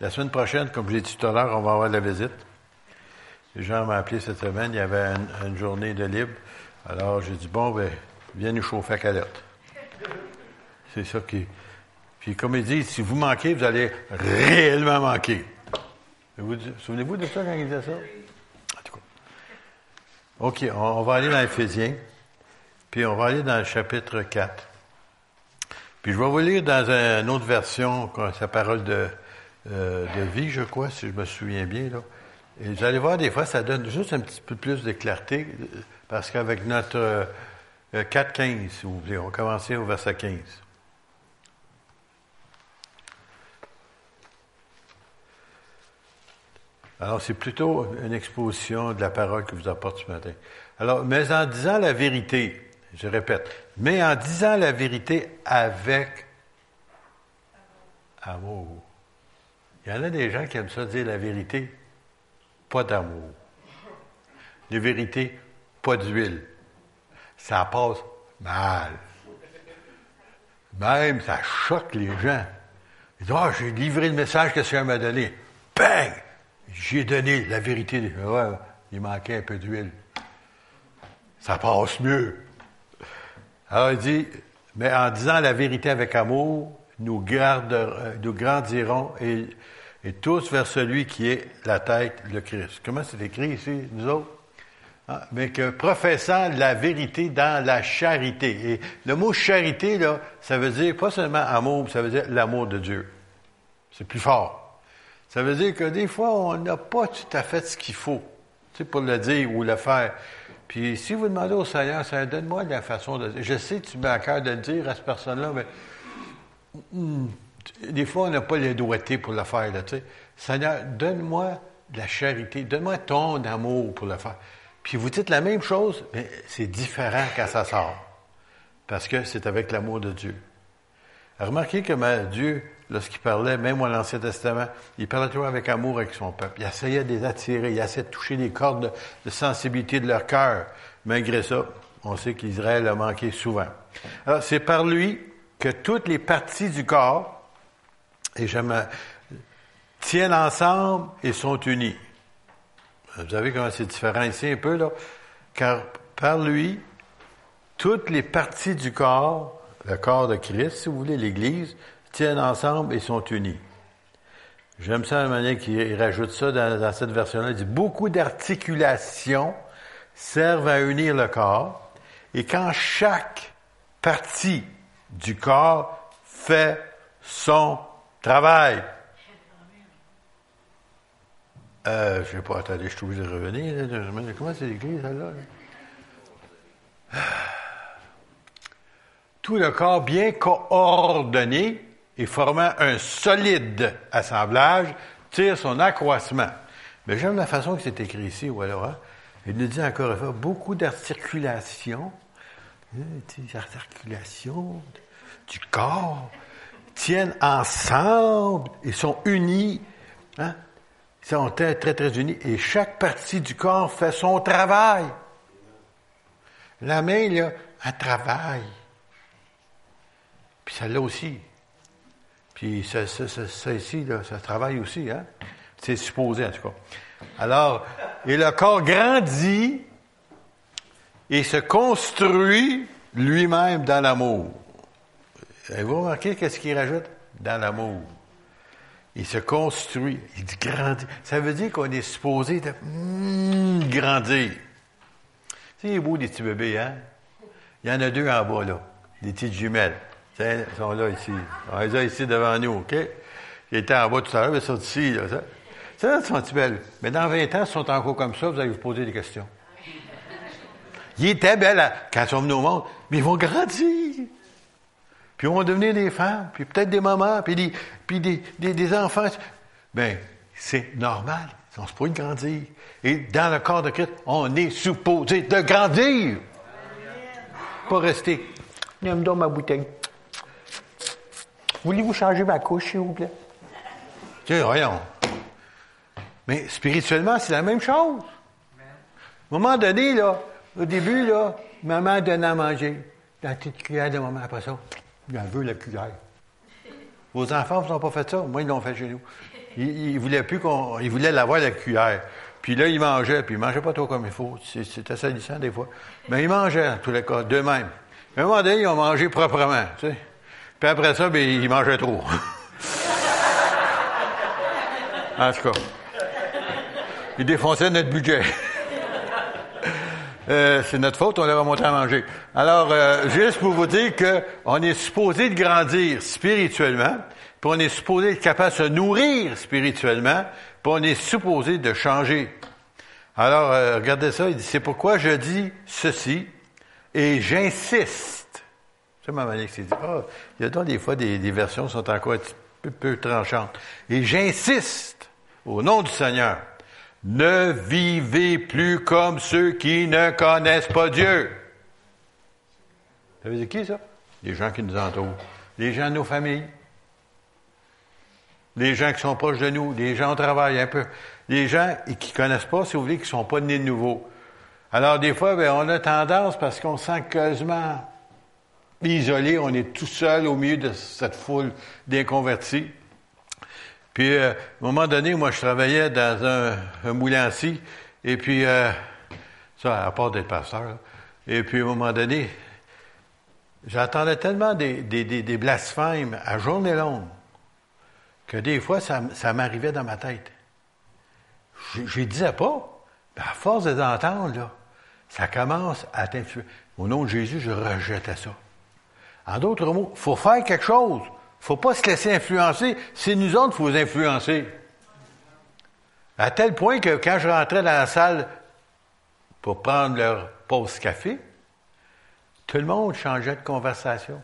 La semaine prochaine, comme je l'ai dit tout à l'heure, on va avoir de la visite. Les gens m'ont appelé cette semaine, il y avait une, journée de libre. Alors, j'ai dit, bon, ben, viens nous chauffer à calotte. C'est ça qui. Puis, comme il dit, si vous manquez, vous allez réellement manquer. Vous, souvenez-vous de ça quand il disait ça? En tout cas. OK, on, va aller dans Éphésiens, puis on va aller dans le chapitre 4. Puis je vais vous lire dans une autre version, sa parole de, euh, de vie, je crois, si je me souviens bien. Et vous allez voir, des fois, ça donne juste un petit peu plus de clarté, parce qu'avec notre euh, 4.15, si vous voulez, on va commencer au verset 15. Alors, c'est plutôt une exposition de la parole que vous apporte ce matin. Alors, mais en disant la vérité, je répète, mais en disant la vérité avec amour. Il y en a des gens qui aiment ça dire la vérité, pas d'amour. La vérité, pas d'huile. Ça passe mal. Même, ça choque les gens. Ils disent, ah, j'ai livré le message que ce m'a donné. Bang! J'ai donné la vérité. Il manquait un peu d'huile. Ça passe mieux. Alors il dit, mais en disant la vérité avec amour, nous, nous grandirons et, tous vers celui qui est la tête, le Christ. Comment c'est écrit ici, nous autres? Ah, mais que professant la vérité dans la charité. Et le mot charité, là, ça veut dire pas seulement amour, ça veut dire l'amour de Dieu. C'est plus fort. Ça veut dire que des fois, on n'a pas tout à fait ce qu'il faut, tu sais, pour le dire ou le faire. Puis si vous demandez au Seigneur, Seigneur, donne-moi la façon de Je sais que tu mets à cœur de le dire à cette personne-là, mais des fois, on n'a pas les doigtés pour le faire. Là, tu sais. Seigneur, donne-moi de la charité, donne-moi ton amour pour le faire. Puis vous dites la même chose, mais c'est différent quand ça sort. Parce que c'est avec l'amour de Dieu. Remarquez que Dieu lorsqu'il parlait, même à l'Ancien Testament, il parlait toujours avec amour avec son peuple. Il essayait de les attirer, il essayait de toucher les cordes de, sensibilité de leur cœur. Malgré ça, on sait qu'Israël a manqué souvent. Alors, c'est par lui que toutes les parties du corps, et j'aime, tiennent ensemble et sont unies. Vous savez comment c'est différent ici un peu, là? Car par lui, toutes les parties du corps, le corps de Christ, si vous voulez, l'Église, tiennent ensemble et sont unis. J'aime ça la manière qu'il rajoute ça dans, cette version-là. Il dit beaucoup d'articulations servent à unir le corps et quand chaque partie du corps fait son travail. Euh, je ne pas, attendez, je suis obligé de revenir. Comment c'est l'église, là? Tout le corps bien coordonné et formant un solide assemblage, tire son accroissement. Mais j'aime la façon que c'est écrit ici, ou alors, hein? il nous dit encore une fois, beaucoup d'articulations, hein, des articulations du corps, tiennent ensemble et sont unis, hein? Ils sont très, très, très unis, et chaque partie du corps fait son travail. La main, il y a un travail. Puis celle-là aussi. Puis ça, ça, ça, ici, là, ça travaille aussi, hein? C'est supposé, en tout cas. Alors, et le corps grandit et se construit lui-même dans l'amour. Avez-vous remarqué qu'est-ce qu'il rajoute? Dans l'amour. Il se construit, il dit grandit. Ça veut dire qu'on est supposé de hmm, grandir. C'est beau des petits bébés, hein? Il y en a deux en bas, là, des petites jumelles. Ils sont là ici. On les a ici devant nous, OK? Ils étaient en bas tout à l'heure, mais ils sont ici. Là, ça. Ça, sont belles. Mais dans 20 ans, ils sont encore comme ça, vous allez vous poser des questions. Ils étaient belles quand ils sont venus au monde, mais ils vont grandir. Puis ils vont devenir des femmes, puis peut-être des mamans, puis des, puis des, des, enfants. Bien, c'est normal. Ils sont supposés grandir. Et dans le corps de Christ, on est supposé de grandir. Pas rester. Viens me ma bouteille. Voulez-vous changer ma couche, s'il vous plaît? Tiens, voyons. Mais spirituellement, c'est la même chose. À un moment donné, là, au début, là, maman donnait à manger. La petite cuillère de maman, après ça, elle veut la cuillère. Vos enfants vous ont pas fait ça? Moi, ils l'ont fait chez nous. Ils, ne voulaient plus qu'on, ils voulaient l'avoir la cuillère. Puis là, ils mangeaient, puis ils mangeaient pas trop comme il faut. C'était salissant des fois. Mais ils mangeaient, en tous les cas, d'eux-mêmes. À un moment donné, ils ont mangé proprement, tu sais. Puis après ça, ben, ils mangeaient trop. en tout cas. Ils défonçaient notre budget. Euh, c'est notre faute, on leur a montré à manger. Alors, euh, juste pour vous dire qu'on est supposé de grandir spirituellement, puis on est supposé être capable de se nourrir spirituellement, puis on est supposé de changer. Alors, euh, regardez ça, il dit, c'est pourquoi je dis ceci, et j'insiste. C'est ma manière qui dit, ah, il y a donc des fois des, versions qui sont encore un petit peu tranchantes. Et j'insiste, au nom du Seigneur, ne vivez plus comme ceux qui ne connaissent pas Dieu. Ça veut dire qui, ça? Les gens qui nous entourent. Les gens de nos familles. Les gens qui sont proches de nous. Les gens au travail, un peu. Les gens qui ne connaissent pas, si vous voulez, qui ne sont pas nés de nouveau. Alors, des fois, ben, on a tendance, parce qu'on sent quasiment isolé, on est tout seul au milieu de cette foule d'inconvertis. Puis, euh, à un moment donné, moi, je travaillais dans un, un moulancier, et puis, euh, ça, à part d'être pasteur, et puis, à un moment donné, j'entendais tellement des, blasphèmes à journée longue que des fois, ça, m'arrivait dans ma tête. Je ne disais pas, mais à force de entendre, là, ça commence à t'influer. Au nom de Jésus, je rejetais ça. En d'autres mots, il faut faire quelque chose faut pas se laisser influencer. C'est nous autres faut influencer. À tel point que quand je rentrais dans la salle pour prendre leur pause café, tout le monde changeait de conversation.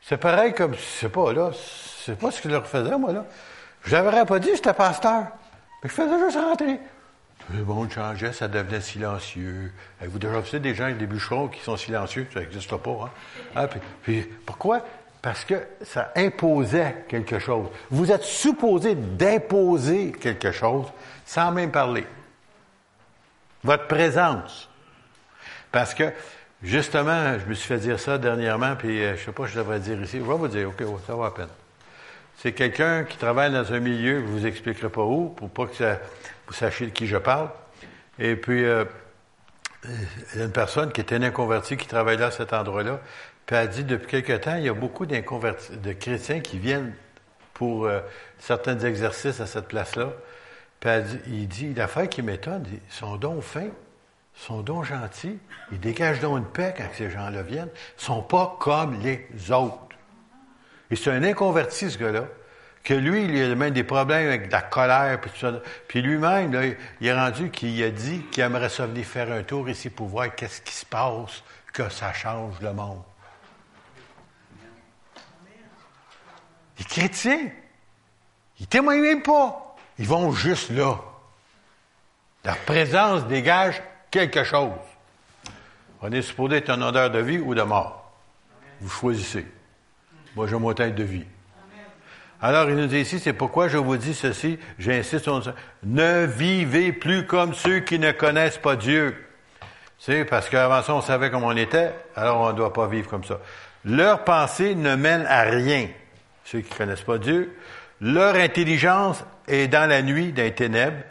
C'est pareil comme, je sais pas, là, c'est pas ce que je leur faisais, moi, là. Je n'avais pas dit j'étais pasteur. Mais je faisais juste rentrer. Tout le monde changeait, ça devenait silencieux. Vous déjà vu des gens, des bûcherons qui sont silencieux, ça n'existe pas. Hein? Ah, puis, pourquoi? Parce que ça imposait quelque chose. Vous êtes supposé d'imposer quelque chose sans même parler. Votre présence. Parce que, justement, je me suis fait dire ça dernièrement, puis euh, je sais pas, je devrais dire ici. Je vais vous dire, OK, ça va à peine. C'est quelqu'un qui travaille dans un milieu, je vous expliquerai pas où, pour pas que vous sachiez de qui je parle. Et puis, euh, une personne qui était une inconvertie qui travaille là à cet endroit-là. Puis elle dit, depuis quelque temps, il y a beaucoup de chrétiens qui viennent pour euh, certains exercices à cette place-là. Puis elle dit, il dit, l'affaire qui m'étonne, ils sont donc fins, sont donc gentils, ils dégagent donc une paix quand ces gens-là viennent, ils sont pas comme les autres. Et c'est un inconverti, ce gars-là, que lui, il a même des problèmes avec de la colère, puis tout ça. Puis lui-même, il est rendu qu'il a dit qu'il aimerait ça venir faire un tour ici pour voir qu'est-ce qui se passe, que ça change le monde. Les chrétiens, ils témoignent même pas. Ils vont juste là. Leur présence dégage quelque chose. On est supposé être un odeur de vie ou de mort. Vous choisissez. Moi, je m'attends de vie. Alors, il nous dit ici, c'est pourquoi je vous dis ceci, j'insiste. Ne vivez plus comme ceux qui ne connaissent pas Dieu. C'est parce qu'avant ça, on savait comment on était, alors on ne doit pas vivre comme ça. Leur pensée ne mène à rien ceux qui ne connaissent pas Dieu, leur intelligence est dans la nuit, dans les ténèbres,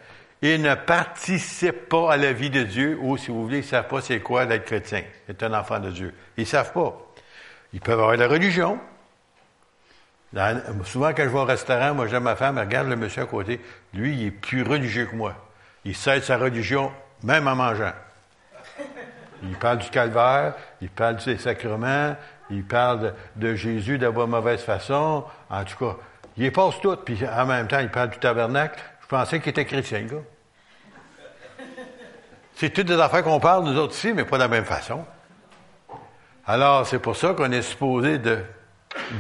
ils ne participent pas à la vie de Dieu, ou si vous voulez, ils ne savent pas c'est quoi d'être chrétien, être un enfant de Dieu. Ils ne savent pas. Ils peuvent avoir la religion. souvent, quand je vais au restaurant, moi, j'aime ma femme, regarde le monsieur à côté. Lui, il est plus religieux que moi. Il cède sa religion, même en mangeant. Il parle du calvaire, il parle des sacrements, il parle de, Jésus la mauvaise façon. En tout cas, il y passe tout. Puis en même temps, il parle du tabernacle. Je pensais qu'il était chrétien, gars. C'est toutes des affaires qu'on parle, nous autres ici, mais pas de la même façon. Alors, c'est pour ça qu'on est supposé de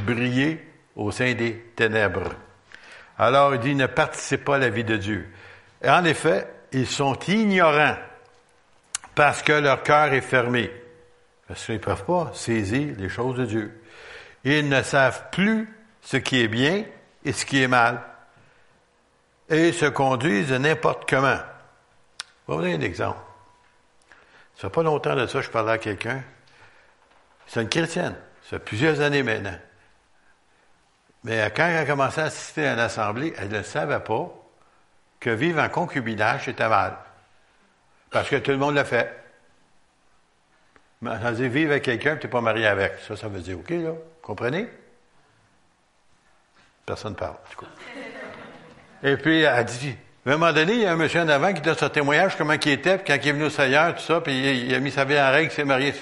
briller au sein des ténèbres. Alors, il dit, ne participent pas à la vie de Dieu. Et en effet, ils sont ignorants parce que leur cœur est fermé. Parce qu'ils ne peuvent pas saisir les choses de Dieu. Ils ne savent plus ce qui est bien et ce qui est mal. Et se conduisent n'importe comment. Je vais vous donner un exemple. Ça fait pas longtemps de ça, je parlais à quelqu'un. C'est une chrétienne. Ça fait plusieurs années maintenant. Mais quand elle a commencé à assister à l'assemblée, elle ne savait pas que vivre en concubinage, c'était mal. Parce que tout le monde l'a fait. Ça veut vivre avec quelqu'un que tu n'es pas marié avec. Ça, ça veut dire OK, là. Comprenez? Personne ne parle, du coup. Et puis, elle dit, à un moment donné, il y a un monsieur en avant qui donne son témoignage, comment il était, puis quand il est venu au Seigneur, tout ça, puis il, a mis sa vie en règle, il s'est marié.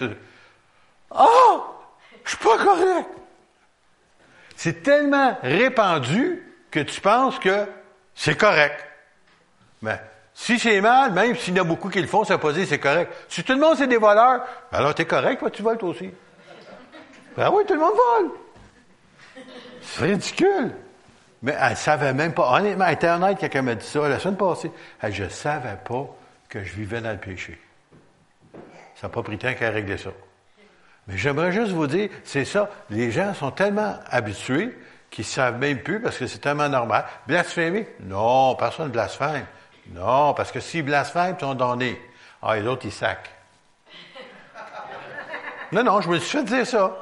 Oh, je suis pas correct! C'est tellement répandu que tu penses que c'est correct. Mais si c'est mal, même s'il y en a beaucoup qui le font, ça veut pas dire c'est correct. Si tout le monde c'est des voleurs, alors tu es correct, toi tu voles toi aussi. Ben oui, tout le monde vole. C'est ridicule. Mais elle savait même pas. Honnêtement, elle était honnête elle m'a dit ça la semaine passée. Elle, je ne savais pas que je vivais dans le péché. Ça n'a pas pris temps qu'elle réglé ça. Mais j'aimerais juste vous dire, c'est ça. Les gens sont tellement habitués qu'ils ne savent même plus parce que c'est tellement normal. Blasphémer? Non, personne ne blasphème. Non, parce que s'ils blasphèment, ils sont donnés. Ah, et l'autre, ils sacent. Non, non, je me suis fait dire ça.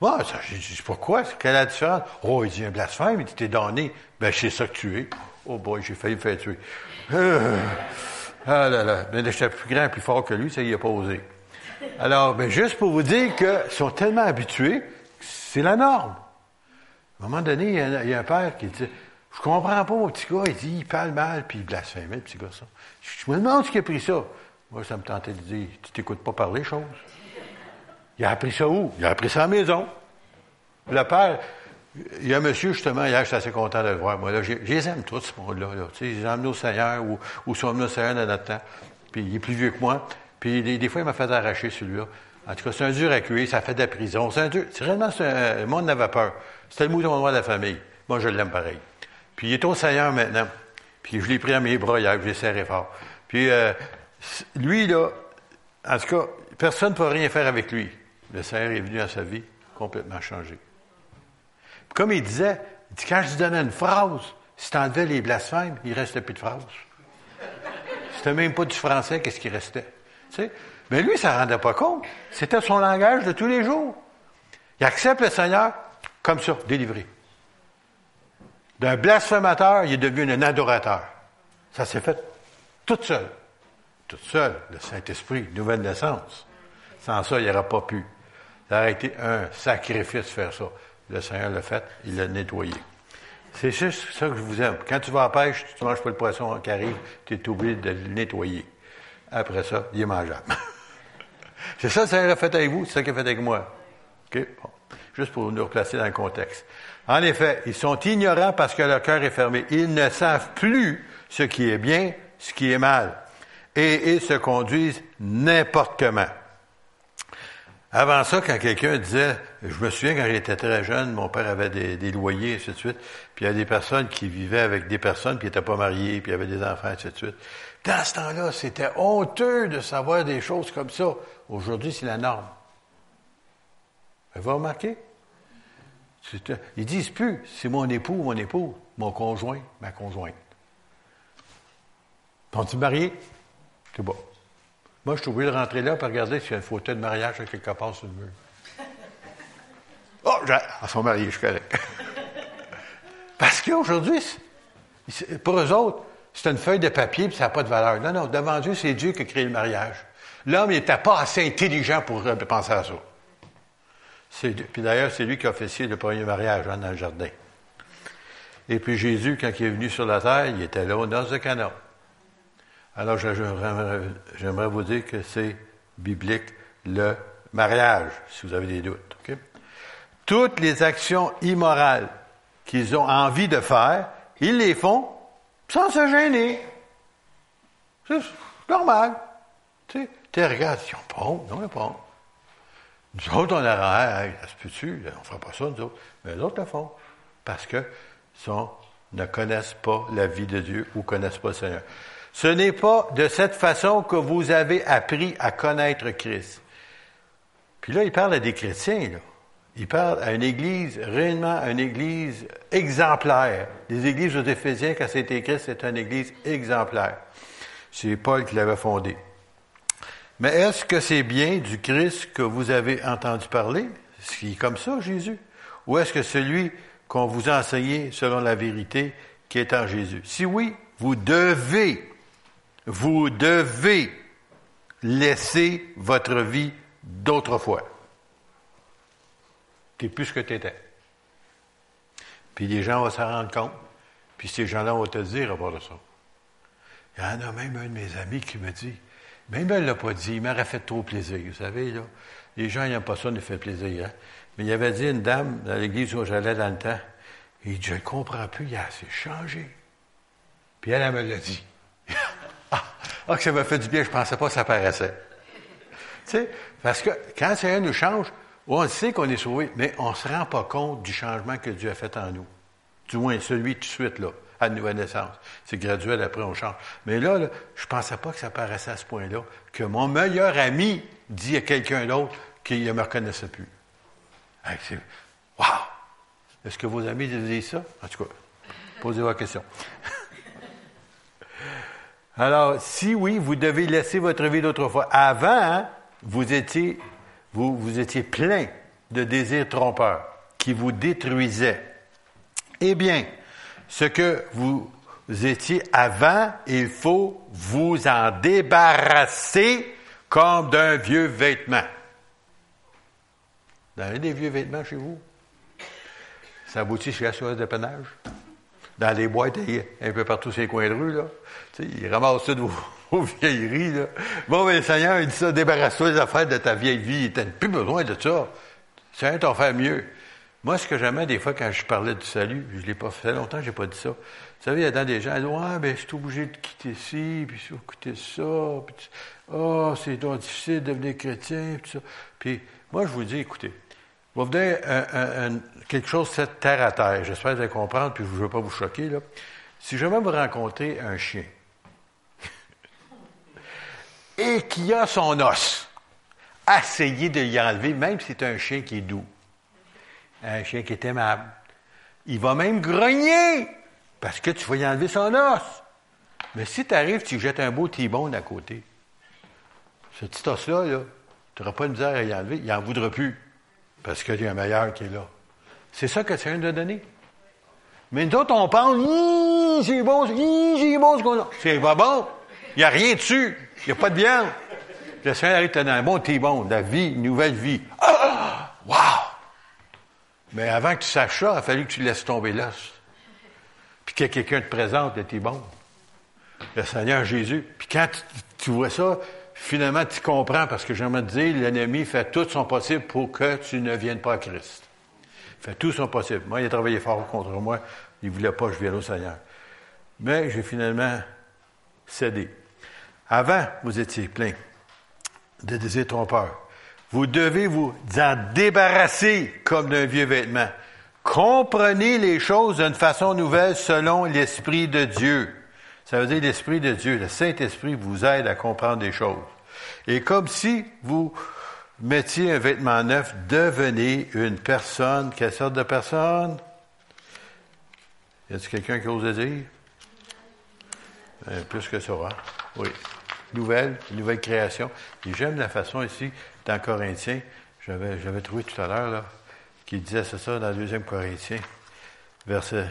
Moi, ça, je dis, pourquoi? Quelle est la différence? Oh, il dit un blasphème, il dit, t'es donné. Ben, c'est ça que tu es. Oh boy, j'ai failli me faire tuer. Euh, ah là là. Mais j'étais plus grand, plus fort que lui, ça, il a pas osé. Alors, ben, juste pour vous dire qu'ils sont tellement habitués, c'est la norme. À un moment donné, il y, a, un père qui dit, je comprends pas mon petit gars, il dit, il parle mal, puis il blasphème, le petit gars, ça. Je me demande ce qui a pris ça. Moi, ça me tentait de dire, tu t'écoutes pas parler, chose. Il a appris ça où? Il a appris ça à la maison. Le père, il y a un monsieur, justement, hier, je suis assez content de le voir. Moi, là, je les aime tous, ce monde-là. Là. Tu sais, ils ont amené au Seigneur ou, ou sont amenés au Seigneur dans notre temps. Puis il est plus vieux que moi. Puis des, fois, il m'a fait arracher celui-là. En tout cas, c'est un dur à cuire, ça fait de la prison. C'est un dur. C'est réellement, un, le monde n'avait peur. C'était le mouton droit de la famille. Moi, je l'aime pareil. Puis il est au Seigneur maintenant. Puis je l'ai pris à mes bras hier, je l'ai serré fort. Puis euh, lui, là, en tout cas, personne ne peut rien faire avec lui. Le Seigneur est venu à sa vie complètement changé. Comme il disait, il dit, quand je lui donnais une phrase, si tu enlevais les blasphèmes, il ne restait plus de phrase. C'était même pas du français, qu'est-ce qui restait? Tu sais? Mais lui, ça ne rendait pas compte. C'était son langage de tous les jours. Il accepte le Seigneur comme ça, délivré. D'un blasphémateur, il est devenu un adorateur. Ça s'est fait tout seul. Tout seul, le Saint-Esprit, nouvelle naissance. Sans ça, il n'aurait pas pu. Ça aurait été un sacrifice faire ça. Le Seigneur l'a fait, il l'a nettoyé. C'est juste ça que je vous aime. Quand tu vas à la pêche, tu ne manges pas le poisson qui arrive, tu es obligé de le nettoyer. Après ça, il est mangeable. c'est ça que le Seigneur a fait avec vous, c'est ça qu'il a fait avec moi. OK? Juste pour nous replacer dans le contexte. En effet, ils sont ignorants parce que leur cœur est fermé. Ils ne savent plus ce qui est bien, ce qui est mal. Et ils se conduisent n'importe comment. Avant ça, quand quelqu'un disait, je me souviens quand j'étais très jeune, mon père avait des, loyers, et ainsi de suite, puis il y a des personnes qui vivaient avec des personnes qui n'étaient pas mariées, puis avait des enfants, et ainsi de suite. Dans ce temps-là, c'était honteux de savoir des choses comme ça. Aujourd'hui, c'est la norme. Vous avez remarqué? Ils disent plus, c'est mon époux, mon époux, mon conjoint, ma conjointe. Sont-ils mariés? C'est bon. Moi, je suis obligé de rentrer là pour regarder s'il y a une photo de mariage quelque part sur le mur. Oh, ils sont mariés, je suis. Parce qu'aujourd'hui, pour eux autres, c'est une feuille de papier et ça n'a pas de valeur. Non, non, devant Dieu, c'est Dieu qui a créé le mariage. L'homme n'était pas assez intelligent pour penser à ça. Puis d'ailleurs, c'est lui qui a officié le premier mariage hein, dans le jardin. Et puis Jésus, quand il est venu sur la terre, il était là au noces de. Alors, j'aimerais vous dire que c'est biblique le mariage, si vous avez des doutes. Toutes les actions immorales qu'ils ont envie de faire, ils les font sans se gêner. C'est normal. Tu sais, regardes, ils ont pas honte. Non, ils n'ont pas honte. Nous autres, on a hey, ça se peut-tu? On ne fera pas ça, nous autres. Mais les autres le font. Parce que sont, ne connaissent pas la vie de Dieu ou connaissent pas le Seigneur. Ce n'est pas de cette façon que vous avez appris à connaître Christ. Puis là, il parle à des chrétiens, là. Il parle à une église, réellement une église exemplaire. Les églises aux Éphésiens, quand c'est écrit, c'est une église exemplaire. C'est Paul qui l'avait fondée. Mais est-ce que c'est bien du Christ que vous avez entendu parler? Est-ce qu'il est comme ça, Jésus? Ou est-ce que celui qu'on vous a enseigné selon la vérité qui est en Jésus? Si oui, vous devez, vous devez laisser votre vie d'autrefois. Tu n'es plus ce que tu étais. Puis les gens vont s'en rendre compte. Puis ces gens-là vont te dire à part de ça. Il y en a même un de mes amis qui me dit, même elle ne l'a pas dit, il m'aurait fait trop plaisir. Vous savez, là, les gens n'aiment pas ça, nous fait plaisir. Hein? Mais il avait dit une dame dans l'église où j'allais dans le temps, il dit, je ne comprends plus, il a assez changé. Puis elle, elle me l'a dit. ah, que ça m'a fait du bien, je ne pensais pas que ça paraissait. Tu sais, parce que quand un nous change, on sait qu'on est sauvé, mais on ne se rend pas compte du changement que Dieu a fait en nous. Du moins, celui tout de suite, là, à la nouvelle naissance. C'est graduel, après on change. Mais là, je ne pensais pas que ça paraissait à ce point-là, que mon meilleur ami dit à quelqu'un d'autre qu'il ne me reconnaissait plus. Wow! Est-ce que vos amis disent ça? En tout cas, posez vos questions. Alors, si oui, vous devez laisser votre vie d'autrefois. Avant, hein, vous étiez, vous, vous étiez plein de désirs trompeurs qui vous détruisaient. Eh bien, ce que vous étiez avant, il faut vous en débarrasser comme d'un vieux vêtement. Vous avez des vieux vêtements chez vous? Ça aboutit chez la soirée de peinage? Dans les boîtes, un peu partout sur les coins de rue, là. Ils ramassent toutes vos, vos vieilleries. Bon, mais le Seigneur, il dit ça, débarrasse-toi des affaires de ta vieille vie. Tu n'as plus besoin de ça. C'est t'en faire mieux. Moi, ce que j'aimais des fois quand je parlais du salut, je ne l'ai pas fait longtemps, je n'ai pas dit ça. Vous savez, il y a des gens qui disent Ouais, ben, je suis obligé de quitter ci, puis quitter ça, puis oh, c'est donc difficile de devenir chrétien, puis ça. Puis moi, je vous dis, écoutez, vous donner quelque chose de terre à terre. J'espère allez comprendre, puis je ne veux pas vous choquer. Là. Si jamais vous rencontrez un chien et qui a son os, essayez de y enlever, même si c'est un chien qui est doux un chien qui est aimable. Il va même grogner parce que tu vas y enlever son os. Mais si tu arrives, tu jettes un beau T-bone à côté. Ce petit os-là, là, tu n'auras pas de misère à y enlever. Il n'en voudra plus parce qu'il y a un meilleur qui est là. C'est ça que Seigneur nous a donné. Mais nous autres, on pense, c'est bon, c'est bon ce qu'on a. C'est pas bon. Il n'y a rien dessus. Il n'y a pas de viande. Le Seigneur arrive, tu un bon T-bone, la vie, une nouvelle vie. Ah! Wow! Mais avant que tu saches ça, il a fallu que tu laisses tomber l'os. Puis que quelqu'un te présente tes bon. Le Seigneur Jésus. Puis quand tu, vois ça, finalement, tu comprends, parce que j'aimerais te dire, l'ennemi fait tout son possible pour que tu ne viennes pas à Christ. Il fait tout son possible. Moi, il a travaillé fort contre moi. Il ne voulait pas que je vienne au Seigneur. Mais j'ai finalement cédé. Avant, vous étiez plein de désirs trompeurs. Vous devez vous en débarrasser comme d'un vieux vêtement. Comprenez les choses d'une façon nouvelle selon l'Esprit de Dieu. Ça veut dire l'Esprit de Dieu. Le Saint-Esprit vous aide à comprendre des choses. Et comme si vous mettiez un vêtement neuf, devenez une personne. Quelle sorte de personne? Y a-t-il quelqu'un qui ose dire? Euh, plus que ça, hein? Oui. Nouvelle, nouvelle création. Et j'aime la façon ici dans Corinthiens, j'avais, j'avais trouvé tout à l'heure, là, qui disait c'est ça dans le deuxième Corinthiens, verset,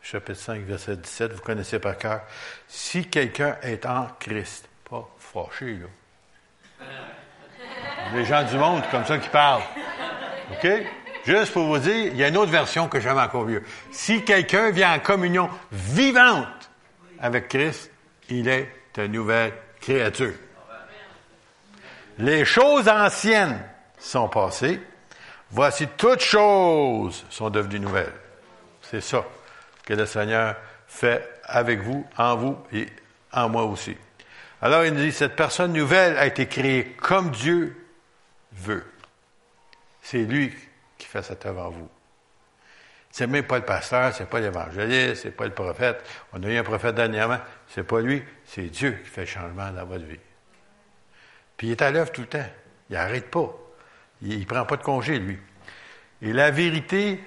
chapitre 5, verset 17, vous connaissez par cœur. Si quelqu'un est en Christ, pas fâché, là. Les gens du monde, comme ça, qui parlent. OK? Juste pour vous dire, il y a une autre version que j'aime encore mieux. Si quelqu'un vient en communion vivante avec Christ, il est une nouvelle créature. Les choses anciennes sont passées. Voici toutes choses sont devenues nouvelles. C'est ça que le Seigneur fait avec vous, en vous et en moi aussi. Alors il nous dit, cette personne nouvelle a été créée comme Dieu veut. C'est lui qui fait cette œuvre en vous. C'est même pas le pasteur, c'est pas l'évangéliste, c'est pas le prophète. On a eu un prophète dernièrement, c'est pas lui, c'est Dieu qui fait le changement dans votre vie. Puis il est à l'œuvre tout le temps. Il n'arrête pas. Il ne prend pas de congé, lui. Et la vérité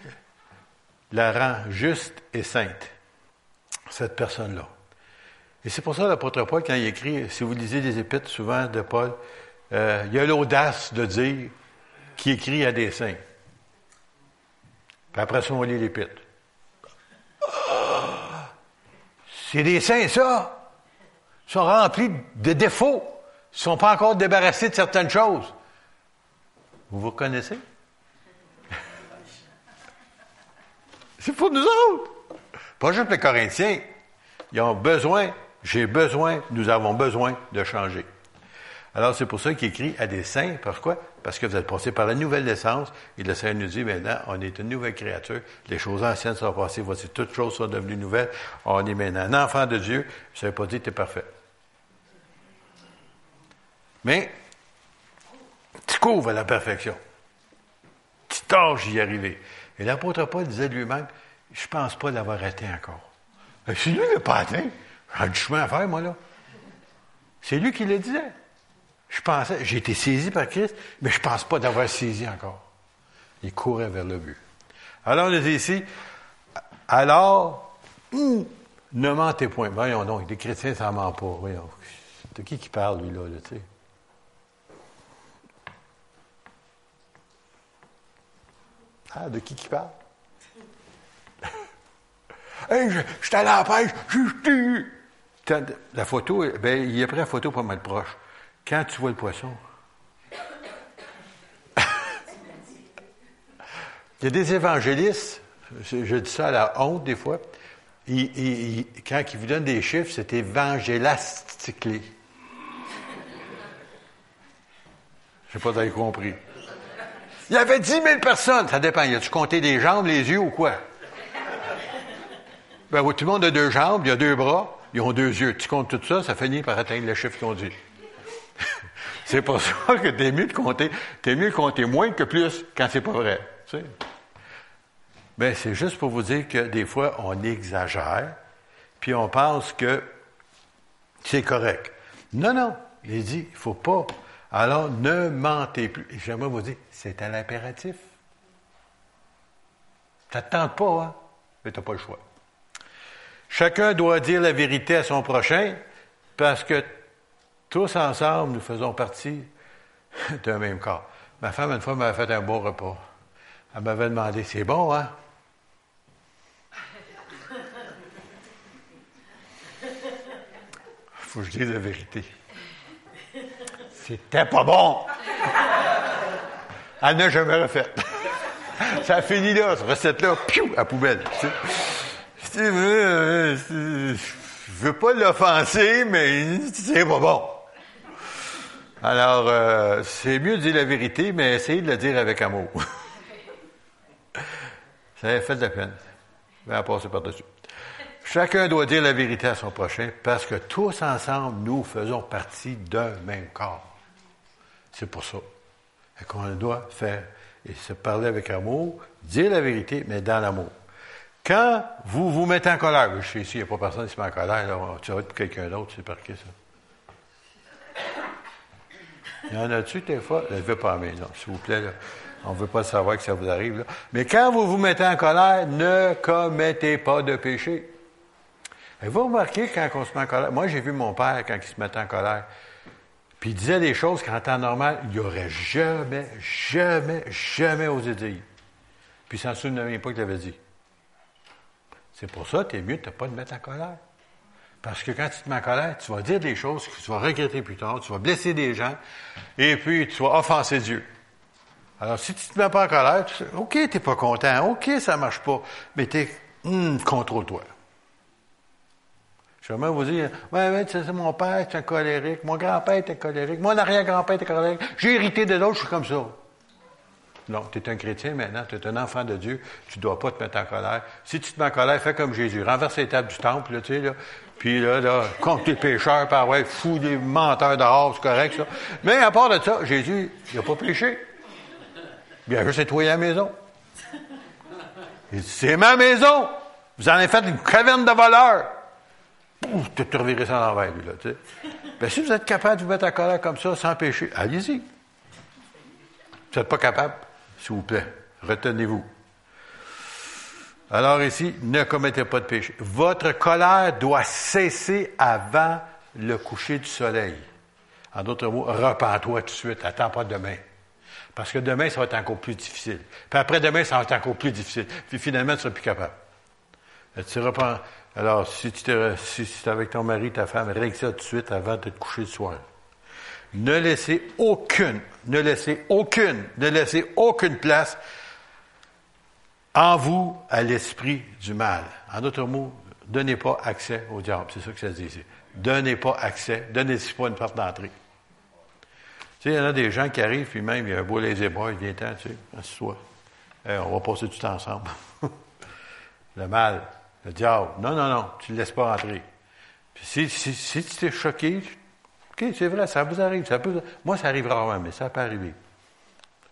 la rend juste et sainte, cette personne-là. Et c'est pour ça l'apôtre Paul, quand il écrit, si vous lisez les épîtres souvent de Paul, euh, il a l'audace de dire qu'il écrit à des saints. Puis après ça, on lit l'épître. C'est des saints, ça. Ils sont remplis de défauts. Ne sont pas encore débarrassés de certaines choses. Vous vous reconnaissez? C'est pour nous autres. Pas juste les Corinthiens. Ils ont besoin, j'ai besoin, nous avons besoin de changer. Alors, c'est pour ça qu'il écrit à des saints. Pourquoi? Parce que vous êtes passé par la nouvelle naissance. Et le Seigneur nous dit, maintenant, on est une nouvelle créature. Les choses anciennes sont passées. Voici, toutes choses sont devenues nouvelles. On est maintenant un enfant de Dieu. Ça veut pas dire que tu es parfait. Mais, tu couvres à la perfection. Tu tâches d'y arriver. Et l'apôtre Paul disait lui-même, je ne pense pas l'avoir atteint encore. C'est lui qui l'a pas atteint. J'ai du chemin à faire, moi, là. C'est lui qui le disait. Je pensais, j'ai été saisi par Christ, mais je ne pense pas d'avoir saisi encore. Il courait vers le but. Alors, on dit ici, alors, ne mentez point. Voyons donc, les chrétiens, ça ne ment pas. Voyons. De qui qui parle, lui, là, tu sais? Ah, de qui qui parle? hey, je, je suis allé à la pêche, je La photo, ben, il a pris la photo pas mal proche. Quand tu vois le poisson, il y a des évangélistes, je dis ça à la honte des fois, quand ils vous donnent des chiffres, c'est évangélasticlé. Je sais pas avez compris. Il y avait 10 000 personnes. Ça dépend. Y a-tu compté des jambes, les yeux ou quoi? Ben, tout le monde a deux jambes, il y a deux bras, ils ont deux yeux. Tu comptes tout ça, ça finit par atteindre le chiffre qu'on dit. c'est pour ça que t'es mieux de compter, t'es mieux compter moins que plus quand c'est pas vrai. Tu. Ben, c'est juste pour vous dire que des fois, on exagère, puis on pense que c'est correct. Non, non. Il dit, il faut pas. Alors, ne mentez plus. Et j'aimerais vous dire, c'est un impératif. Ça ne te tente pas, hein? Mais tu n'as pas le choix. Chacun doit dire la vérité à son prochain, parce que tous ensemble, nous faisons partie d'un même corps. Ma femme, une fois, m'avait fait un beau repas. Elle m'avait demandé, c'est bon, hein? faut que je dise la vérité. C'était pas bon. Elle n'a jamais refait. Ça a fini là, cette recette-là, piou, à poubelle. Je veux pas l'offenser, mais c'est pas bon. Alors, euh, c'est mieux de dire la vérité, mais essayez de la dire avec amour. Ça fait de la peine. Mais à passer par-dessus. Chacun doit dire la vérité à son prochain parce que tous ensemble, nous faisons partie d'un même corps. C'est pour ça qu'on doit faire et se parler avec amour, dire la vérité, mais dans l'amour. Quand vous vous mettez en colère, je sais il n'y a pas personne qui se met en colère, tu vas être pour quelqu'un d'autre, c'est par qui ça? Il y en a-tu des fois? Ne levez pas la main, s'il vous plaît. On ne veut pas savoir que ça vous arrive. Mais quand vous vous mettez en colère, ne commettez pas de péché. Et vous remarquez quand on se met en colère. Moi, j'ai vu mon père quand il se mettait en colère. Puis il disait des choses qu'en temps normal, il n'aurait jamais, jamais, jamais osé dire. Puis il s'en souvient même pas qu'il avait dit. C'est pour ça que tu mieux de ne pas te mettre en colère. Parce que quand tu te mets en colère, tu vas dire des choses que tu vas regretter plus tard, tu vas blesser des gens, et puis tu vas offenser Dieu. Alors, si tu ne te mets pas en colère, tu sais, OK, tu n'es pas content, OK, ça ne marche pas, mais tu hum, contrôle-toi. Même vous dire, ouais, ouais, c'est mon père est un colérique, mon grand-père était colérique, mon arrière-grand-père était colérique, j'ai hérité de d'autres, je suis comme ça. Non, tu es un chrétien maintenant, tu es un enfant de Dieu, tu ne dois pas te mettre en colère. Si tu te mets en colère, fais comme Jésus, renverse les tables du temple, tu sais, là, puis là, là, compte tes pécheurs, par ouais, fous des menteurs dehors, c'est correct, ça. Mais à part de ça, Jésus, il n'a pas péché. Bien, je nettoyer la maison. Il dit, c'est ma maison. Vous en avez fait une caverne de voleurs. Ouf, tu te revirer ça à l'envers, lui, là, tu sais. Bien, si vous êtes capable de vous mettre en colère comme ça, sans péché, allez-y. Vous n'êtes pas capable, s'il vous plaît, retenez-vous. Alors ici, ne commettez pas de péché. Votre colère doit cesser avant le coucher du soleil. En d'autres mots, repens-toi tout de suite, attends pas demain. Parce que demain, ça va être encore plus difficile. Puis après-demain, ça va être encore plus difficile. Puis finalement, tu ne seras plus capable. Tu reprends. Alors, si tu es, si, avec ton mari, ta femme, règle ça tout de suite avant de te coucher le soir. Ne laissez aucune, ne laissez aucune, ne laissez aucune place en vous à l'esprit du mal. En d'autres mots, donnez pas accès au diable. C'est ça que ça dit ici. Donnez pas accès, donnez-y pas une porte d'entrée. Tu sais, il y en a des gens qui arrivent, puis même, il y a un beau lazy boy, vient temps, tu sais, assis-toi. on va passer du temps ensemble. le mal, le diable. Non, non, non, tu ne le laisses pas entrer. Puis si, si, si tu t'es choqué, OK, c'est vrai, ça vous arrive. Ça peut, moi, ça arrive rarement, mais ça peut arriver.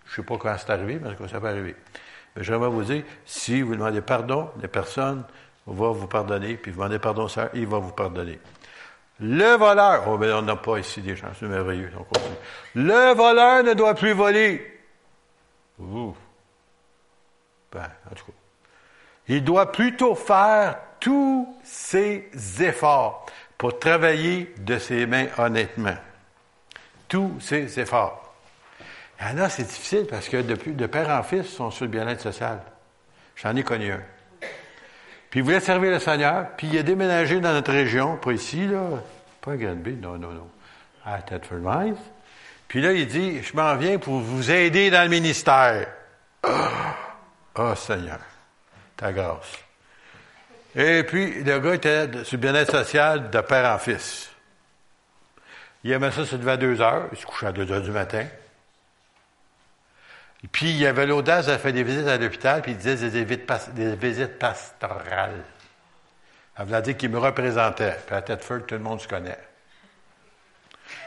Je ne sais pas quand c'est arrivé, mais ça peut arriver. Mais j'aimerais vous dire, si vous demandez pardon, les personnes vont vous pardonner, puis vous demandez pardon ça, il va vous pardonner. Le voleur, oh, ben on n'a pas ici des gens, c'est merveilleux. Le voleur ne doit plus voler. Ouh. Ben, en tout cas. Il doit plutôt faire tous ses efforts pour travailler de ses mains honnêtement. Tous ses efforts. Il y en a, c'est difficile parce que de père en fils, ils sont sur le bien-être social. J'en ai connu un. Puis il voulait servir le Seigneur, puis il a déménagé dans notre région, pas ici, là, pas à Granby, non, non, non, à Thetford Mines. Puis là, il dit, je m'en viens pour vous aider dans le ministère. Ah, oh, Seigneur, ta grâce. Et puis, le gars était sur le bien-être social de père en fils. Il aimait ça, se lever à deux heures, il se couchait à deux heures du matin. Puis, il avait l'audace de faire des visites à l'hôpital, puis il disait des, des visites pastorales. Ça veut dire qu'il me représentait. Puis à Tedford, tout le monde se connaît.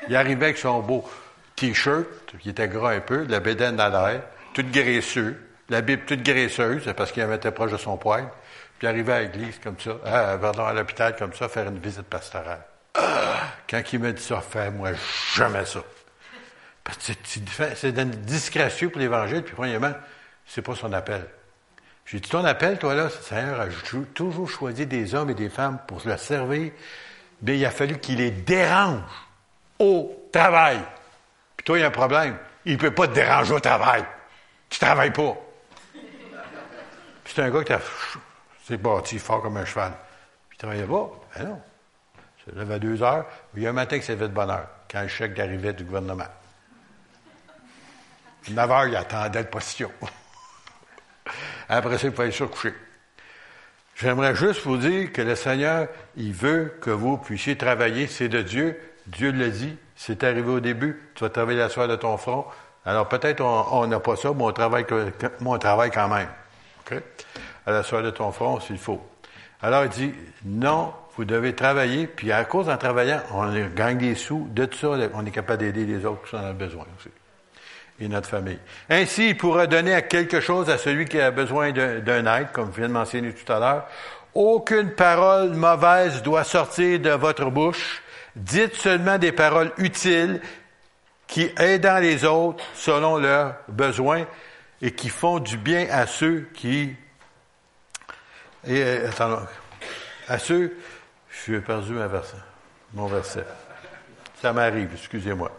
Il arrivait avec son beau T-shirt, qui était gras un peu, la bédaine dans l'air, toute graisseux, la Bible toute graisseuse, parce qu'il était proche de son poil. Puis il arrivait à l'église comme ça, pardon, à l'hôpital comme ça, faire une visite pastorale. Quand il me dit ça, fais-moi jamais ça. Parce que c'est discrétion pour l'Évangile, puis premièrement, c'est pas son appel. J'ai dit, ton appel, toi, là, Seigneur a toujours choisi des hommes et des femmes pour le servir. Bien, il a fallu qu'il les dérange au travail. Puis toi, il y a un problème. Il ne peut pas te déranger au travail. Tu ne travailles pas. C'est un gars qui s'est bâti fort comme un cheval. Puis il travaillait pas. Ben non. Il se levait à deux heures. Il y a un matin qui s'est fait de bonne heure, quand le chèque arrivait du gouvernement. 9 heures, il attendait le position. Après ça, il fallait se coucher. J'aimerais juste vous dire que le Seigneur, il veut que vous puissiez travailler. C'est de Dieu. Dieu l'a dit. C'est arrivé au début. Tu vas travailler la soirée de ton front. Alors peut-être on n'a pas ça, mais travaille, on travaille quand même. À la soirée de ton front, s'il faut. Alors il dit, non, vous devez travailler, puis à cause d'en travaillant, on gagne des sous. De tout ça, on est capable d'aider les autres qui en ont besoin aussi et notre famille. Ainsi, il pourra donner quelque chose à celui qui a besoin d'un aide, comme je viens de mentionner tout à l'heure. Aucune parole mauvaise doit sortir de votre bouche. Dites seulement des paroles utiles qui aident les autres selon leurs besoins et qui font du bien à ceux qui... Et, euh, à ceux... Je suis perdu verset, mon verset. Ça m'arrive, excusez-moi.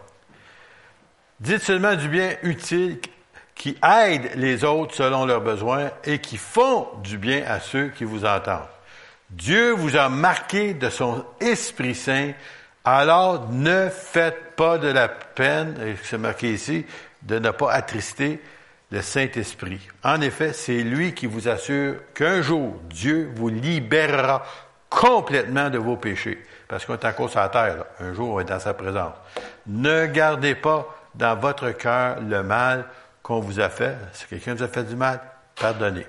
Dites seulement du bien utile qui aide les autres selon leurs besoins et qui font du bien à ceux qui vous entendent. Dieu vous a marqué de son Esprit Saint, alors ne faites pas de la peine, et c'est marqué ici, de ne pas attrister le Saint-Esprit. En effet, c'est lui qui vous assure qu'un jour, Dieu vous libérera complètement de vos péchés. Parce qu'on est encore sur la terre, un jour on est dans sa présence. Ne gardez pas dans votre cœur le mal qu'on vous a fait. Si quelqu'un vous a fait du mal, pardonnez.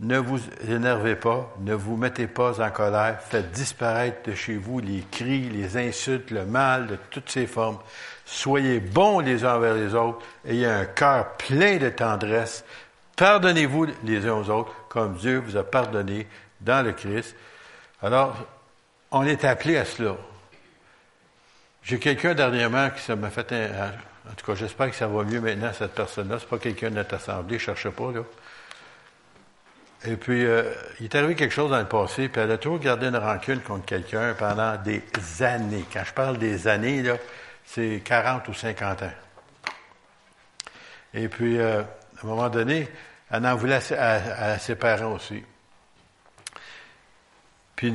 Ne vous énervez pas, ne vous mettez pas en colère, faites disparaître de chez vous les cris, les insultes, le mal de toutes ses formes. Soyez bons les uns envers les autres, ayez un cœur plein de tendresse. Pardonnez-vous les uns aux autres, comme Dieu vous a pardonné dans le Christ. Alors, on est appelé à cela. J'ai quelqu'un dernièrement qui m'a fait un. En tout cas, j'espère que ça va mieux maintenant, cette personne-là. C'est pas quelqu'un de notre assemblée, ne cherche pas, là. Et puis, euh, il est arrivé quelque chose dans le passé, puis elle a toujours gardé une rancune contre quelqu'un pendant des années. Quand je parle des années, là, c'est 40 ou 50 ans. Et puis, euh, à un moment donné, elle en voulait à, ses parents aussi. Puis,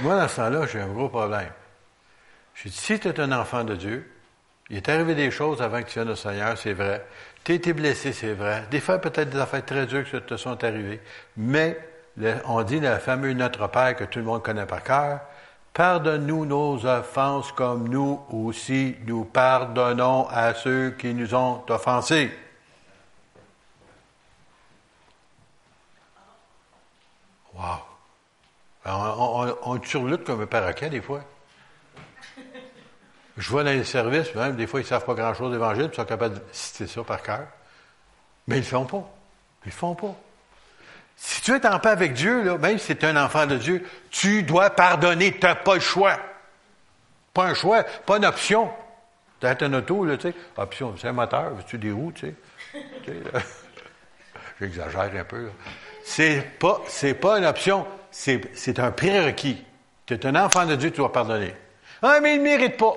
moi, dans ce temps-là, j'ai un gros problème. J'ai dit, si tu es un enfant de Dieu, il est arrivé des choses avant que tu viennes au Seigneur, c'est vrai. Tu as été blessé, c'est vrai. Des fois, peut-être des affaires très dures qui te sont arrivées. Mais, on dit le fameux Notre Père que tout le monde connaît par cœur. Pardonne-nous nos offenses comme nous aussi nous pardonnons à ceux qui nous ont offensés. Wow! On, on, surlutte comme un paraquet des fois. Je vois dans les services, même des fois, ils ne savent pas grand-chose d'évangile, ils sont capables de citer ça par cœur. Mais ils ne le font pas. Ils ne le font pas. Si tu es en paix avec Dieu, même si tu es un enfant de Dieu, tu dois pardonner. Tu n'as pas le choix. Pas un choix, pas une option. Tu as un auto, tu sais. Option, c'est un moteur, veux-tu des roues, tu sais? J'exagère un peu. C'est pas, c'est pas une option, c'est, c'est un prérequis. Tu es un enfant de Dieu, tu dois pardonner. Ah, mais il ne mérite pas.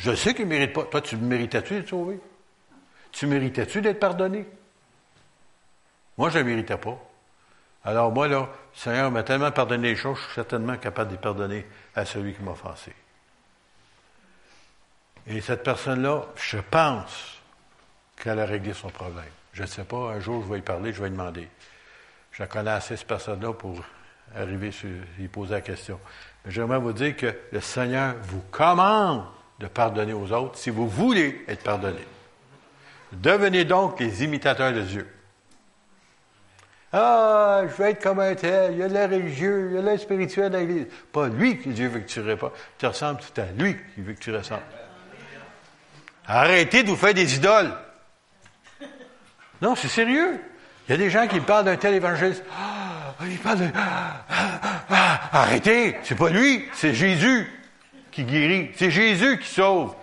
Je sais qu'il ne mérite pas. Toi, tu méritais-tu d'être sauvé? Tu méritais-tu d'être pardonné? Moi, je ne méritais pas. Alors moi, là, le Seigneur m'a tellement pardonné les choses, je suis certainement capable de pardonner à celui qui m'a offensé. Et cette personne-là, je pense qu'elle a réglé son problème. Je ne sais pas, un jour, je vais y parler, je vais lui demander. Je connais assez cette personne-là pour arriver sur, lui poser la question. Mais j'aimerais vous dire que le Seigneur vous commande de pardonner aux autres si vous voulez être pardonné. Devenez donc les imitateurs de Dieu. Ah, je vais être comme un tel, il y a l'air religieux, il y a l'air spirituel dans l'Église. Pas lui que Dieu veut que tu pas. Tu ressembles tout à lui qui veut que tu ressembles. Arrêtez de vous faire des idoles. Non, c'est sérieux. Il y a des gens qui parlent d'un tel évangéliste. Ah, il parle de... Ah, ah, arrêtez, c'est pas lui, c'est Jésus qui guérit. C'est Jésus qui sauve.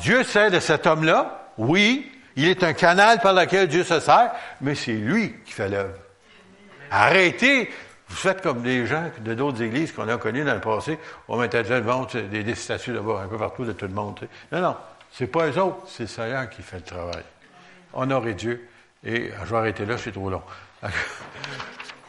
Dieu sait de cet homme-là, oui, il est un canal par lequel Dieu se sert, mais c'est lui qui fait l'œuvre. Arrêtez. Vous faites comme des gens de d'autres églises qu'on a connues dans le passé. On mettait devant des, des statues là-bas, un peu partout de tout le monde. Non, non. C'est pas eux autres, c'est le Seigneur qui fait le travail. Honorez Dieu. Et je vais arrêter là, c'est trop long.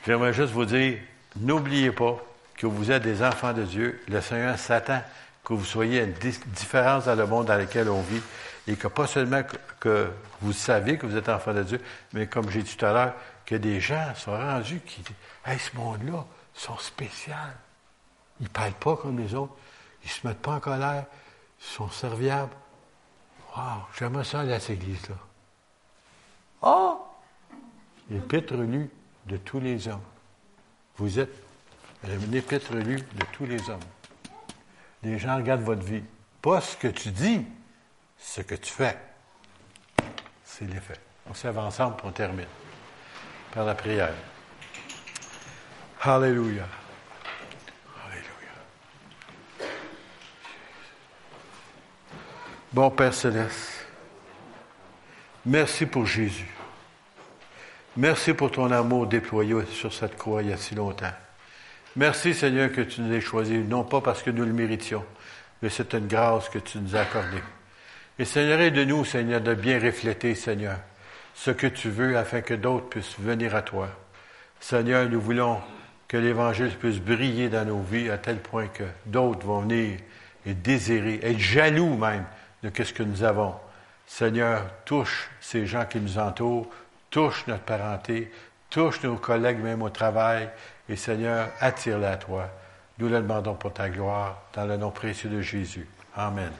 J'aimerais juste vous dire, n'oubliez pas que vous êtes des enfants de Dieu. Le Seigneur s'attend que vous soyez une différence dans le monde dans lequel on vit et que pas seulement que, vous savez que vous êtes enfants de Dieu, mais comme j'ai dit tout à l'heure, que des gens sont rendus qui disent Hey, ce monde-là sont spéciaux. Ils ne parlent pas comme les autres. Ils ne se mettent pas en colère. Ils sont serviables. Wow, j'aimerais ça aller à cette église-là. Ah! L'épître lue de tous les hommes. Vous êtes une épître lue de tous les hommes. Les gens regardent votre vie. Pas ce que tu dis, ce que tu fais. C'est l'effet. On se ensemble on termine par la prière. Alléluia. Alléluia. Bon Père céleste, merci pour Jésus. Merci pour ton amour déployé sur cette croix il y a si longtemps. Merci Seigneur que tu nous aies choisis, non pas parce que nous le méritions, mais c'est une grâce que tu nous as accordée. Et Seigneur, aide-nous, Seigneur, de bien refléter, Seigneur, ce que tu veux afin que d'autres puissent venir à toi. Seigneur, nous voulons que l'Évangile puisse briller dans nos vies à tel point que d'autres vont venir et désirer, être jaloux même de ce que nous avons. Seigneur, touche ces gens qui nous entourent, touche notre parenté, touche nos collègues même au travail, et Seigneur, attire-les à toi. Nous le demandons pour ta gloire, dans le nom précieux de Jésus. Amen.